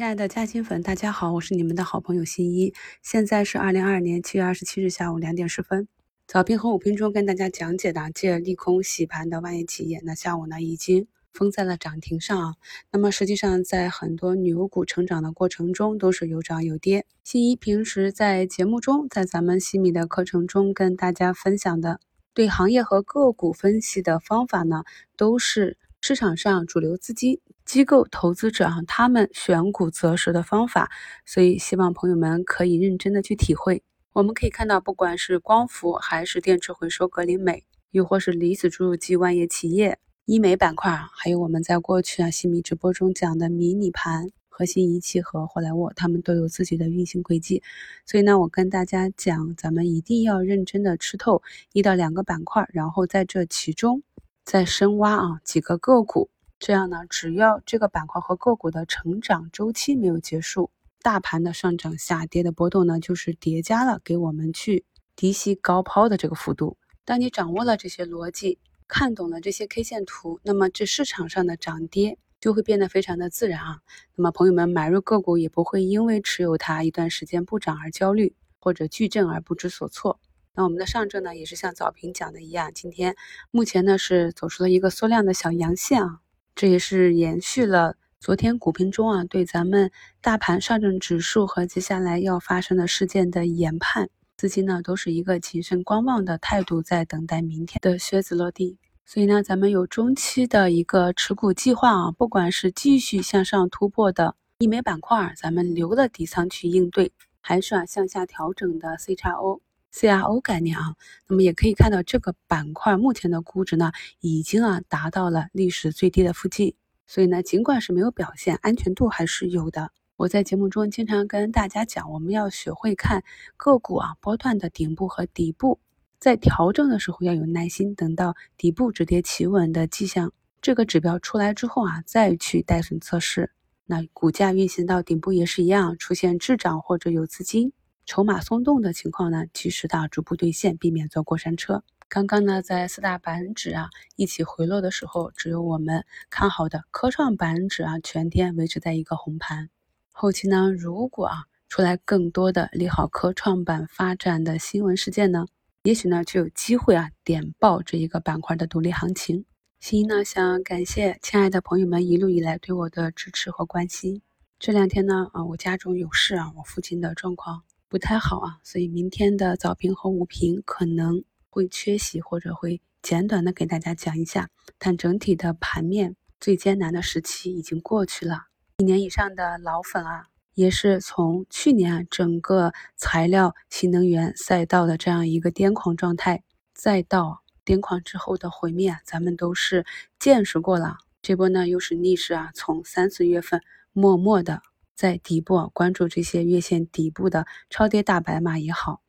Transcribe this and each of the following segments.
亲爱的嘉兴粉，大家好，我是你们的好朋友新一。现在是二零二二年七月二十七日下午两点十分。早评和午评中跟大家讲解的借利空洗盘的万业企业，那下午呢已经封在了涨停上。那么实际上在很多牛股成长的过程中，都是有涨有跌。新一平时在节目中，在咱们西米的课程中跟大家分享的对行业和个股分析的方法呢，都是市场上主流资金。机构投资者啊，他们选股择时的方法，所以希望朋友们可以认真的去体会。我们可以看到，不管是光伏还是电池回收格林美，又或是离子注入剂万业企业、医美板块，还有我们在过去啊西米直播中讲的迷你盘、核心仪器和霍莱沃，他们都有自己的运行轨迹。所以呢，我跟大家讲，咱们一定要认真的吃透一到两个板块，然后在这其中再深挖啊几个个股。这样呢，只要这个板块和个股的成长周期没有结束，大盘的上涨、下跌的波动呢，就是叠加了给我们去低吸高抛的这个幅度。当你掌握了这些逻辑，看懂了这些 K 线图，那么这市场上的涨跌就会变得非常的自然啊。那么朋友们买入个股也不会因为持有它一段时间不涨而焦虑，或者巨震而不知所措。那我们的上证呢，也是像早评讲的一样，今天目前呢是走出了一个缩量的小阳线啊。这也是延续了昨天股评中啊对咱们大盘上证指数和接下来要发生的事件的研判，资金呢都是一个谨慎观望的态度，在等待明天的靴子落地。所以呢，咱们有中期的一个持股计划啊，不管是继续向上突破的医美板块，咱们留了底仓去应对，还是啊向下调整的 C 叉 O。CRO 概念啊，那么也可以看到这个板块目前的估值呢，已经啊达到了历史最低的附近。所以呢，尽管是没有表现，安全度还是有的。我在节目中经常跟大家讲，我们要学会看个股啊波段的顶部和底部，在调整的时候要有耐心，等到底部止跌企稳的迹象，这个指标出来之后啊，再去带损测试。那股价运行到顶部也是一样，出现滞涨或者有资金。筹码松动的情况呢，及时的逐步兑现，避免坐过山车。刚刚呢，在四大板指啊一起回落的时候，只有我们看好的科创板指啊全天维持在一个红盘。后期呢，如果啊出来更多的利好科创板发展的新闻事件呢，也许呢就有机会啊点爆这一个板块的独立行情。新一呢想感谢亲爱的朋友们一路以来对我的支持和关心。这两天呢啊我家中有事啊，我父亲的状况。不太好啊，所以明天的早评和午评可能会缺席，或者会简短的给大家讲一下。但整体的盘面最艰难的时期已经过去了，一年以上的老粉啊，也是从去年啊整个材料新能源赛道的这样一个癫狂状态，再到癫狂之后的毁灭，咱们都是见识过了。这波呢又是逆势啊，从三四月份默默的。在底部啊关注这些月线底部的超跌大白马也好，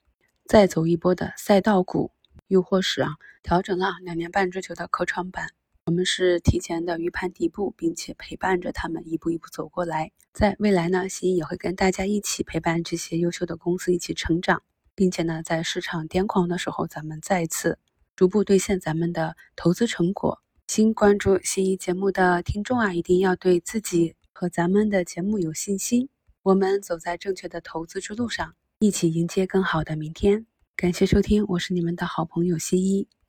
再走一波的赛道股，又或是啊调整了两年半之久的科创板，我们是提前的预判底部，并且陪伴着他们一步一步走过来。在未来呢，新也会跟大家一起陪伴这些优秀的公司一起成长，并且呢，在市场癫狂的时候，咱们再次逐步兑现咱们的投资成果。新关注新一节目的听众啊，一定要对自己。和咱们的节目有信心，我们走在正确的投资之路上，一起迎接更好的明天。感谢收听，我是你们的好朋友新一。